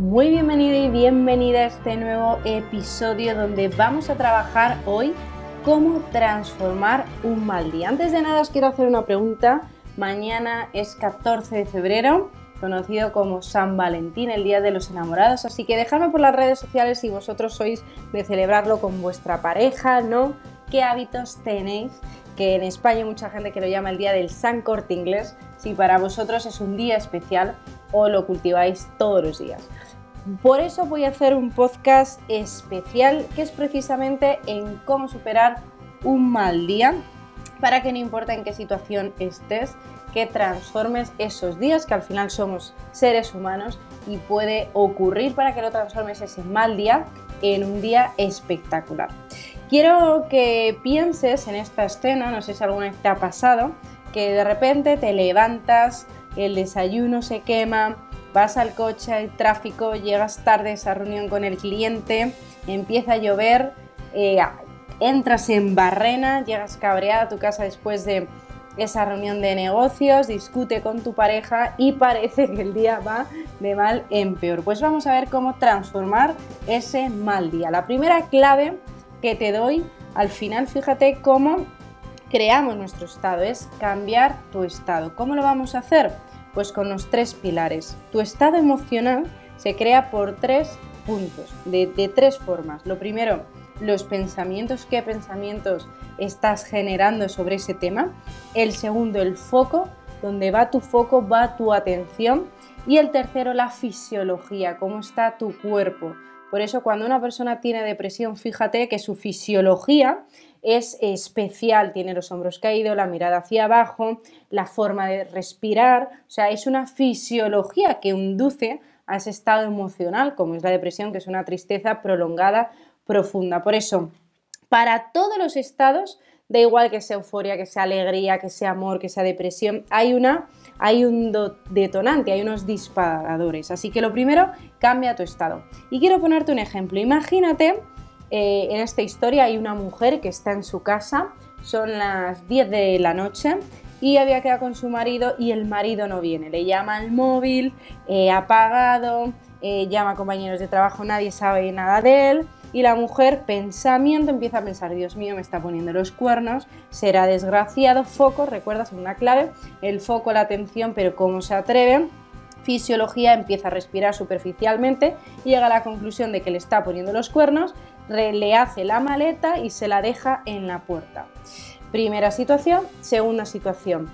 Muy bienvenido y bienvenida a este nuevo episodio donde vamos a trabajar hoy cómo transformar un mal día. Antes de nada os quiero hacer una pregunta. Mañana es 14 de febrero, conocido como San Valentín, el Día de los Enamorados, así que dejadme por las redes sociales si vosotros sois de celebrarlo con vuestra pareja, ¿no? ¿Qué hábitos tenéis? Que en España hay mucha gente que lo llama el Día del San Corte Inglés, si para vosotros es un día especial o lo cultiváis todos los días. Por eso voy a hacer un podcast especial que es precisamente en cómo superar un mal día para que no importa en qué situación estés, que transformes esos días, que al final somos seres humanos y puede ocurrir para que lo transformes ese mal día en un día espectacular. Quiero que pienses en esta escena, no sé si alguna vez te ha pasado, que de repente te levantas, el desayuno se quema, vas al coche, hay tráfico, llegas tarde a esa reunión con el cliente, empieza a llover, eh, entras en barrena, llegas cabreada a tu casa después de esa reunión de negocios, discute con tu pareja y parece que el día va de mal en peor. Pues vamos a ver cómo transformar ese mal día. La primera clave que te doy al final, fíjate cómo creamos nuestro estado, es cambiar tu estado. ¿Cómo lo vamos a hacer? Pues con los tres pilares. Tu estado emocional se crea por tres puntos, de, tres formas. Lo primero, los pensamientos, qué pensamientos estás generando sobre ese tema. El segundo, el foco, donde va tu foco, va tu atención. Y el tercero, la fisiología, cómo está tu cuerpo. Por eso cuando una persona tiene depresión, fíjate que su fisiología es especial, tiene los hombros caídos, la mirada hacia abajo, la forma de respirar, o sea, es una fisiología que induce a ese estado emocional, como es la depresión, que es una tristeza prolongada, profunda. Por eso, para todos los estados, da igual que sea euforia, que sea alegría, que sea amor, que sea depresión, hay una hay un detonante, hay unos disparadores. Así que lo primero, cambia tu estado. Y quiero ponerte un ejemplo. Imagínate eh, en esta historia hay una mujer que está en su casa, son las 10 de la noche y había quedado con su marido y el marido no viene. Le llama al móvil, eh, apagado, eh, llama a compañeros de trabajo, nadie sabe nada de él. Y la mujer, pensamiento, empieza a pensar, Dios mío, me está poniendo los cuernos, será desgraciado, foco, recuerdas una clave, el foco, la atención, pero ¿cómo se atreve? Fisiología empieza a respirar superficialmente y llega a la conclusión de que le está poniendo los cuernos le hace la maleta y se la deja en la puerta. Primera situación, segunda situación.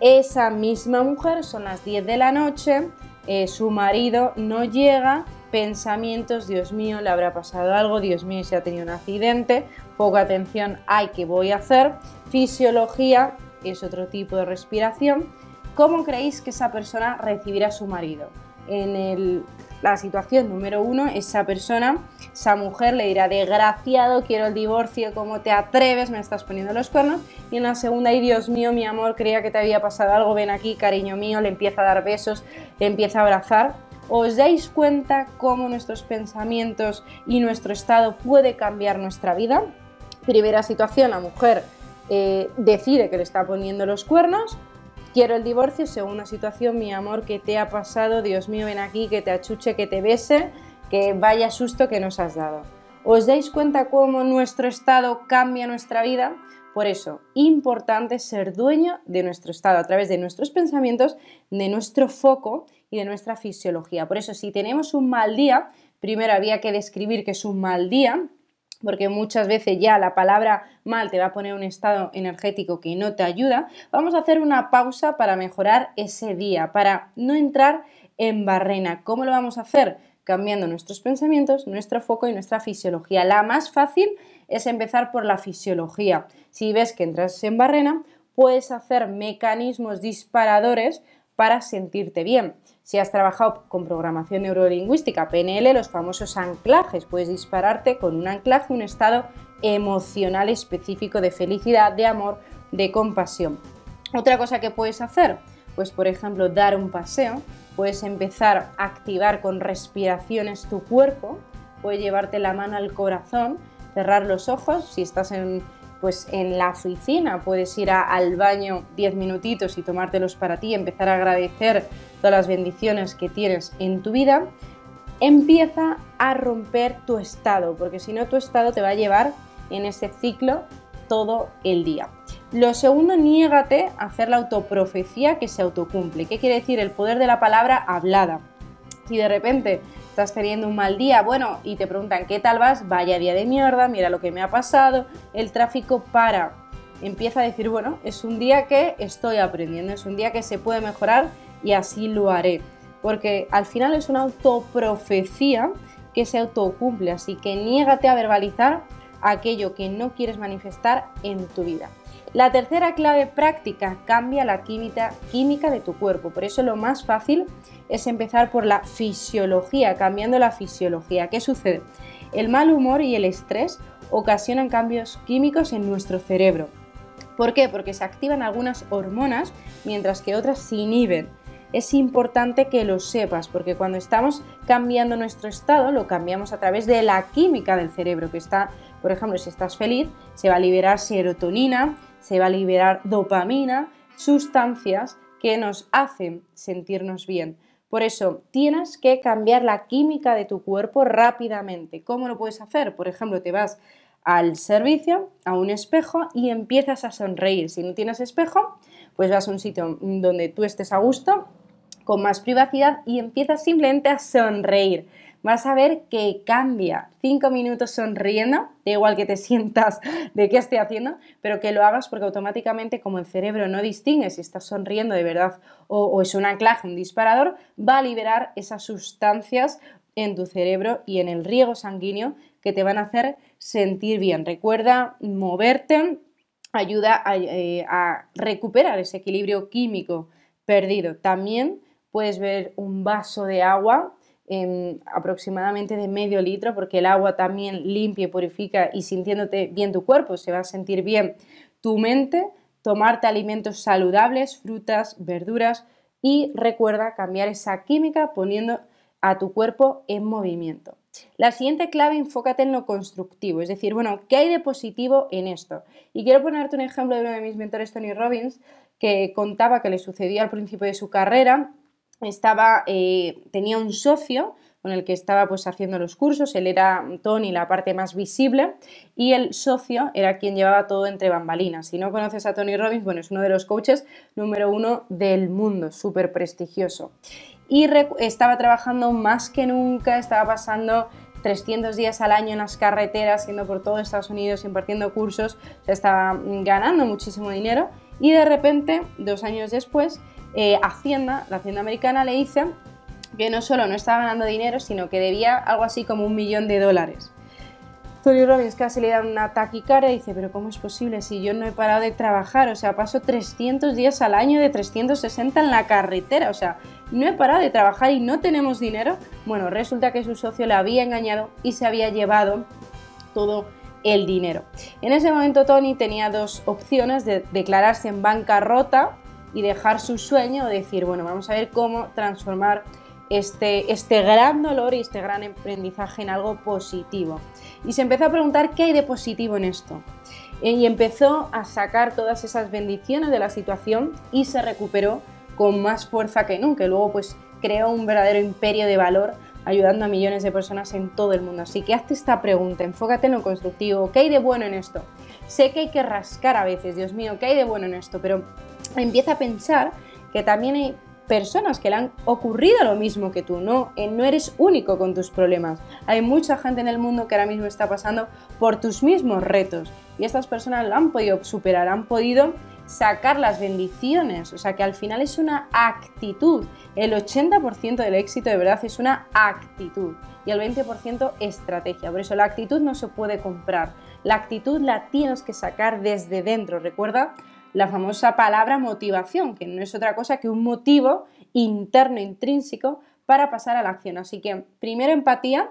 Esa misma mujer, son las 10 de la noche, eh, su marido no llega, pensamientos, Dios mío, le habrá pasado algo, Dios mío, se ha tenido un accidente, poca atención, hay que voy a hacer, fisiología, es otro tipo de respiración. ¿Cómo creéis que esa persona recibirá a su marido? En el la situación número uno, esa persona, esa mujer le dirá, desgraciado, quiero el divorcio, ¿cómo te atreves? Me estás poniendo los cuernos. Y en la segunda, ay Dios mío, mi amor, creía que te había pasado algo, ven aquí, cariño mío, le empieza a dar besos, le empieza a abrazar. ¿Os dais cuenta cómo nuestros pensamientos y nuestro estado puede cambiar nuestra vida? Primera situación, la mujer eh, decide que le está poniendo los cuernos, Quiero el divorcio, segunda situación, mi amor, que te ha pasado? Dios mío, ven aquí, que te achuche, que te bese, que vaya susto que nos has dado. ¿Os dais cuenta cómo nuestro estado cambia nuestra vida? Por eso, importante ser dueño de nuestro estado a través de nuestros pensamientos, de nuestro foco y de nuestra fisiología. Por eso, si tenemos un mal día, primero había que describir que es un mal día, porque muchas veces ya la palabra mal te va a poner un estado energético que no te ayuda, vamos a hacer una pausa para mejorar ese día, para no entrar en barrena. ¿Cómo lo vamos a hacer? Cambiando nuestros pensamientos, nuestro foco y nuestra fisiología. La más fácil es empezar por la fisiología. Si ves que entras en barrena, puedes hacer mecanismos disparadores para sentirte bien. Si has trabajado con programación neurolingüística, PNL, los famosos anclajes, puedes dispararte con un anclaje, un estado emocional específico de felicidad, de amor, de compasión. Otra cosa que puedes hacer, pues por ejemplo dar un paseo, puedes empezar a activar con respiraciones tu cuerpo, puedes llevarte la mano al corazón, cerrar los ojos, si estás en, pues en la oficina puedes ir al baño 10 minutitos y tomártelos para ti, empezar a agradecer todas las bendiciones que tienes en tu vida, empieza a romper tu estado, porque si no tu estado te va a llevar en ese ciclo todo el día. Lo segundo, niégate a hacer la autoprofecía que se autocumple. ¿Qué quiere decir? El poder de la palabra hablada. Si de repente estás teniendo un mal día, bueno, y te preguntan qué tal vas, vaya día de mierda, mira lo que me ha pasado, el tráfico para. Empieza a decir, bueno, es un día que estoy aprendiendo, es un día que se puede mejorar y así lo haré. Porque al final es una autoprofecía que se autocumple, así que niégate a verbalizar aquello que no quieres manifestar en tu vida. La tercera clave práctica cambia la química, de tu cuerpo. Por eso lo más fácil es empezar por la fisiología, cambiando la fisiología. ¿Qué sucede? El mal humor y el estrés ocasionan cambios químicos en nuestro cerebro. ¿Por qué? Porque se activan algunas hormonas mientras que otras se inhiben. Es importante que lo sepas porque cuando estamos cambiando nuestro estado lo cambiamos a través de la química del cerebro que está, por ejemplo, si estás feliz, se va a liberar serotonina, se va a liberar dopamina, sustancias que nos hacen sentirnos bien. Por eso, tienes que cambiar la química de tu cuerpo rápidamente. ¿Cómo lo puedes hacer? Por ejemplo, te vas al servicio, a un espejo y empiezas a sonreír. Si no tienes espejo, pues vas a un sitio donde tú estés a gusto, con más privacidad y empiezas simplemente a sonreír vas a ver que cambia. Cinco minutos sonriendo, da igual que te sientas de qué estoy haciendo, pero que lo hagas porque automáticamente como el cerebro no distingue si estás sonriendo de verdad o, es un anclaje, un disparador, va a liberar esas sustancias en tu cerebro y en el riego sanguíneo que te van a hacer sentir bien. Recuerda moverte, ayuda a, eh, a recuperar ese equilibrio químico perdido. También puedes ver un vaso de agua aproximadamente de medio litro, porque el agua también limpia y purifica y sintiéndote bien tu cuerpo, se va a sentir bien tu mente, tomarte alimentos saludables, frutas, verduras y recuerda cambiar esa química poniendo a tu cuerpo en movimiento. La siguiente clave, enfócate en lo constructivo, es decir, bueno, ¿qué hay de positivo en esto? Y quiero ponerte un ejemplo de uno de mis mentores, Tony Robbins, que contaba que le sucedió al principio de su carrera estaba, eh, tenía un socio con el que estaba pues haciendo los cursos, él era Tony, la parte más visible, y el socio era quien llevaba todo entre bambalinas. Si no conoces a Tony Robbins, bueno, es uno de los coaches número uno del mundo, súper prestigioso. Y estaba trabajando más que nunca, estaba pasando 300 días al año en las carreteras, yendo por todo Estados Unidos, impartiendo cursos, estaba ganando muchísimo dinero y de repente, dos años después, eh, Hacienda, la Hacienda americana, le dice que no solo no estaba ganando dinero, sino que debía algo así como un millón de dólares. Tony Robbins casi le da una taquicardia y dice, pero ¿cómo es posible si yo no he parado de trabajar? O sea, paso 300 días al año de 360 en la carretera, o sea, no he parado de trabajar y no tenemos dinero. Bueno, resulta que su socio le había engañado y se había llevado todo el dinero. En ese momento Tony tenía dos opciones de declararse en bancarrota y dejar su sueño, decir, bueno, vamos a ver cómo transformar este, este gran dolor y este gran aprendizaje en algo positivo. Y se empezó a preguntar qué hay de positivo en esto. Y empezó a sacar todas esas bendiciones de la situación y se recuperó con más fuerza que nunca. Luego pues creó un verdadero imperio de valor ayudando a millones de personas en todo el mundo. Así que hazte esta pregunta, enfócate en lo constructivo, ¿qué hay de bueno en esto? Sé que hay que rascar a veces, Dios mío, ¿qué hay de bueno en esto? Pero empieza a pensar que también hay personas que le han ocurrido lo mismo que tú, no, eh, no eres único con tus problemas. Hay mucha gente en el mundo que ahora mismo está pasando por tus mismos retos y estas personas lo han podido superar, han podido sacar las bendiciones, o sea que al final es una actitud. El 80% del éxito de verdad es una actitud y el 20% estrategia. Por eso la actitud no se puede comprar, la actitud la tienes que sacar desde dentro. Recuerda la famosa palabra motivación, que no es otra cosa que un motivo interno, intrínseco, para pasar a la acción. Así que primero empatía,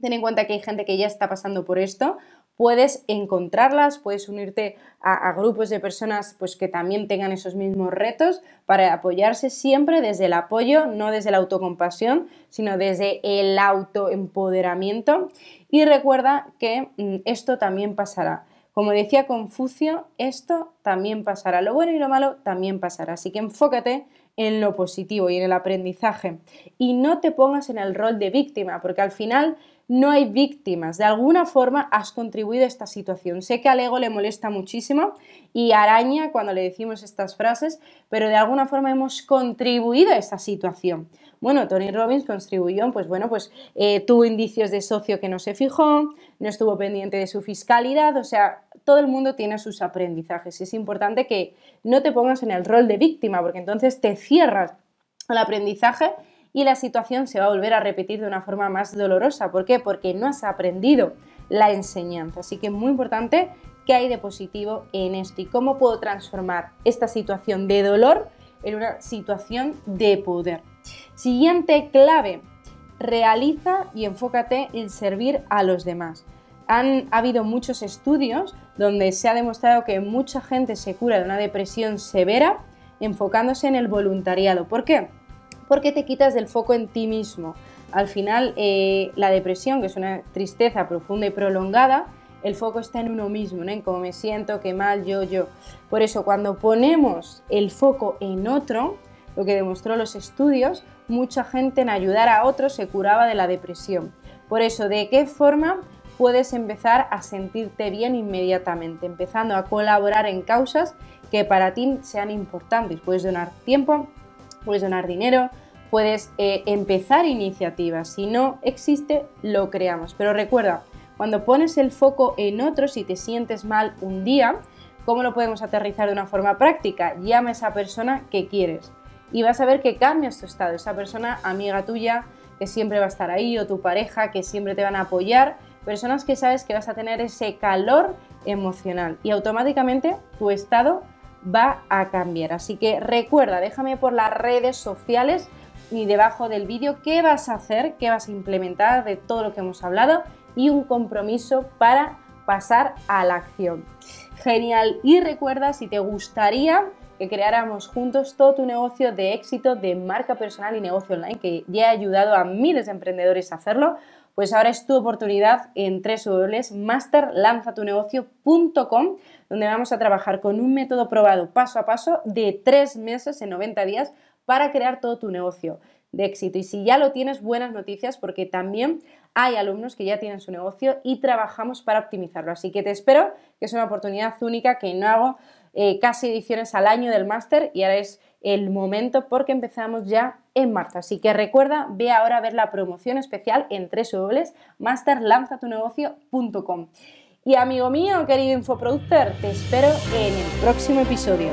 ten en cuenta que hay gente que ya está pasando por esto, puedes encontrarlas, puedes unirte a, grupos de personas pues, que también tengan esos mismos retos para apoyarse siempre desde el apoyo, no desde la autocompasión, sino desde el autoempoderamiento. Y recuerda que mm, esto también pasará. Como decía Confucio, esto también pasará. Lo bueno y lo malo también pasará. Así que enfócate en lo positivo y en el aprendizaje. Y no te pongas en el rol de víctima, porque al final no hay víctimas. De alguna forma has contribuido a esta situación. Sé que al ego le molesta muchísimo y araña cuando le decimos estas frases, pero de alguna forma hemos contribuido a esta situación. Bueno, Tony Robbins contribuyó, pues bueno, pues eh, tuvo indicios de socio que no se fijó, no estuvo pendiente de su fiscalidad, o sea, todo el mundo tiene sus aprendizajes. Es importante que no te pongas en el rol de víctima, porque entonces te cierras al aprendizaje y la situación se va a volver a repetir de una forma más dolorosa. ¿Por qué? Porque no has aprendido la enseñanza. Así que es muy importante qué hay de positivo en esto y cómo puedo transformar esta situación de dolor en una situación de poder. Siguiente clave, realiza y enfócate en servir a los demás. Han habido muchos estudios donde se ha demostrado que mucha gente se cura de una depresión severa enfocándose en el voluntariado. ¿Por qué? porque te quitas del foco en ti mismo. Al final, eh, la depresión, que es una tristeza profunda y prolongada, el foco está en uno mismo, ¿no? en cómo me siento, qué mal, yo, yo. Por eso, cuando ponemos el foco en otro, lo que demostró los estudios, mucha gente en ayudar a otros se curaba de la depresión. Por eso, ¿de qué forma puedes empezar a sentirte bien inmediatamente? Empezando a colaborar en causas que para ti sean importantes. Puedes donar tiempo, puedes donar dinero, puedes eh, empezar iniciativas. Si no existe, lo creamos. Pero recuerda, cuando pones el foco en otros y te sientes mal un día, ¿cómo lo podemos aterrizar de una forma práctica? Llama a esa persona que quieres y vas a ver que cambias tu estado. Esa persona, amiga tuya, que siempre va a estar ahí, o tu pareja, que siempre te van a apoyar, personas que sabes que vas a tener ese calor emocional y automáticamente tu estado va a cambiar. Así que recuerda, déjame por las redes sociales y debajo del vídeo qué vas a hacer, qué vas a implementar de todo lo que hemos hablado y un compromiso para pasar a la acción. Genial. Y recuerda si te gustaría que creáramos juntos todo tu negocio de éxito de marca personal y negocio online, que ya ha ayudado a miles de emprendedores a hacerlo, pues ahora es tu oportunidad en www.masterlanzatunegocio.com, donde vamos a trabajar con un método probado paso a paso de tres meses en 90 días para crear todo tu negocio de éxito. Y si ya lo tienes, buenas noticias porque también hay alumnos que ya tienen su negocio y trabajamos para optimizarlo. Así que te espero, que es una oportunidad única que no hago eh, casi ediciones al año del máster y ahora es el momento porque empezamos ya en marzo. Así que recuerda, ve ahora a ver la promoción especial en www.masterlanzatunegocio.com. Y amigo mío, querido infoproductor, te espero en el próximo episodio.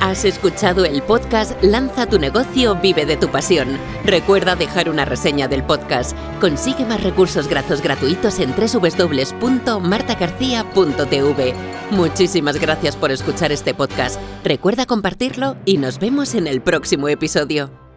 Has escuchado el podcast Lanza tu negocio, vive de tu pasión. Recuerda dejar una reseña del podcast. Consigue más recursos gratos gratuitos en www.martagarcía.tv. Muchísimas gracias por escuchar este podcast. Recuerda compartirlo y nos vemos en el próximo episodio.